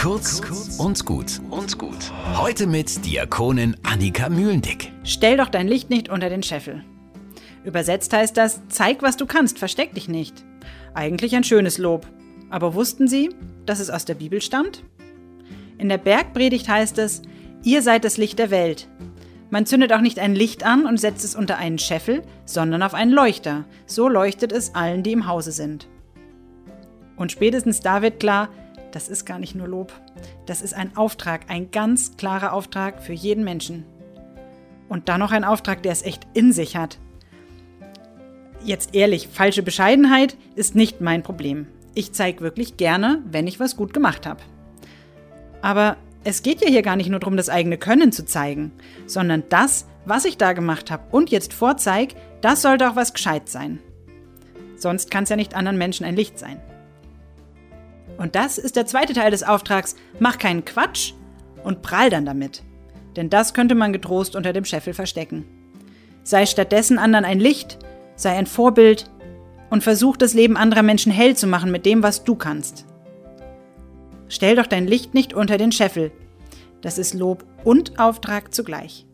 Kurz und gut und gut. Heute mit Diakonin Annika Mühlendick. Stell doch dein Licht nicht unter den Scheffel. Übersetzt heißt das, zeig, was du kannst, versteck dich nicht. Eigentlich ein schönes Lob. Aber wussten Sie, dass es aus der Bibel stammt? In der Bergpredigt heißt es, ihr seid das Licht der Welt. Man zündet auch nicht ein Licht an und setzt es unter einen Scheffel, sondern auf einen Leuchter. So leuchtet es allen, die im Hause sind. Und spätestens da wird klar, das ist gar nicht nur Lob. Das ist ein Auftrag, ein ganz klarer Auftrag für jeden Menschen. Und dann noch ein Auftrag, der es echt in sich hat. Jetzt ehrlich, falsche Bescheidenheit ist nicht mein Problem. Ich zeige wirklich gerne, wenn ich was gut gemacht habe. Aber es geht ja hier gar nicht nur darum, das eigene Können zu zeigen, sondern das, was ich da gemacht habe und jetzt vorzeig, das sollte auch was gescheit sein. Sonst kann es ja nicht anderen Menschen ein Licht sein. Und das ist der zweite Teil des Auftrags. Mach keinen Quatsch und prall dann damit. Denn das könnte man getrost unter dem Scheffel verstecken. Sei stattdessen anderen ein Licht, sei ein Vorbild und versuch das Leben anderer Menschen hell zu machen mit dem, was du kannst. Stell doch dein Licht nicht unter den Scheffel. Das ist Lob und Auftrag zugleich.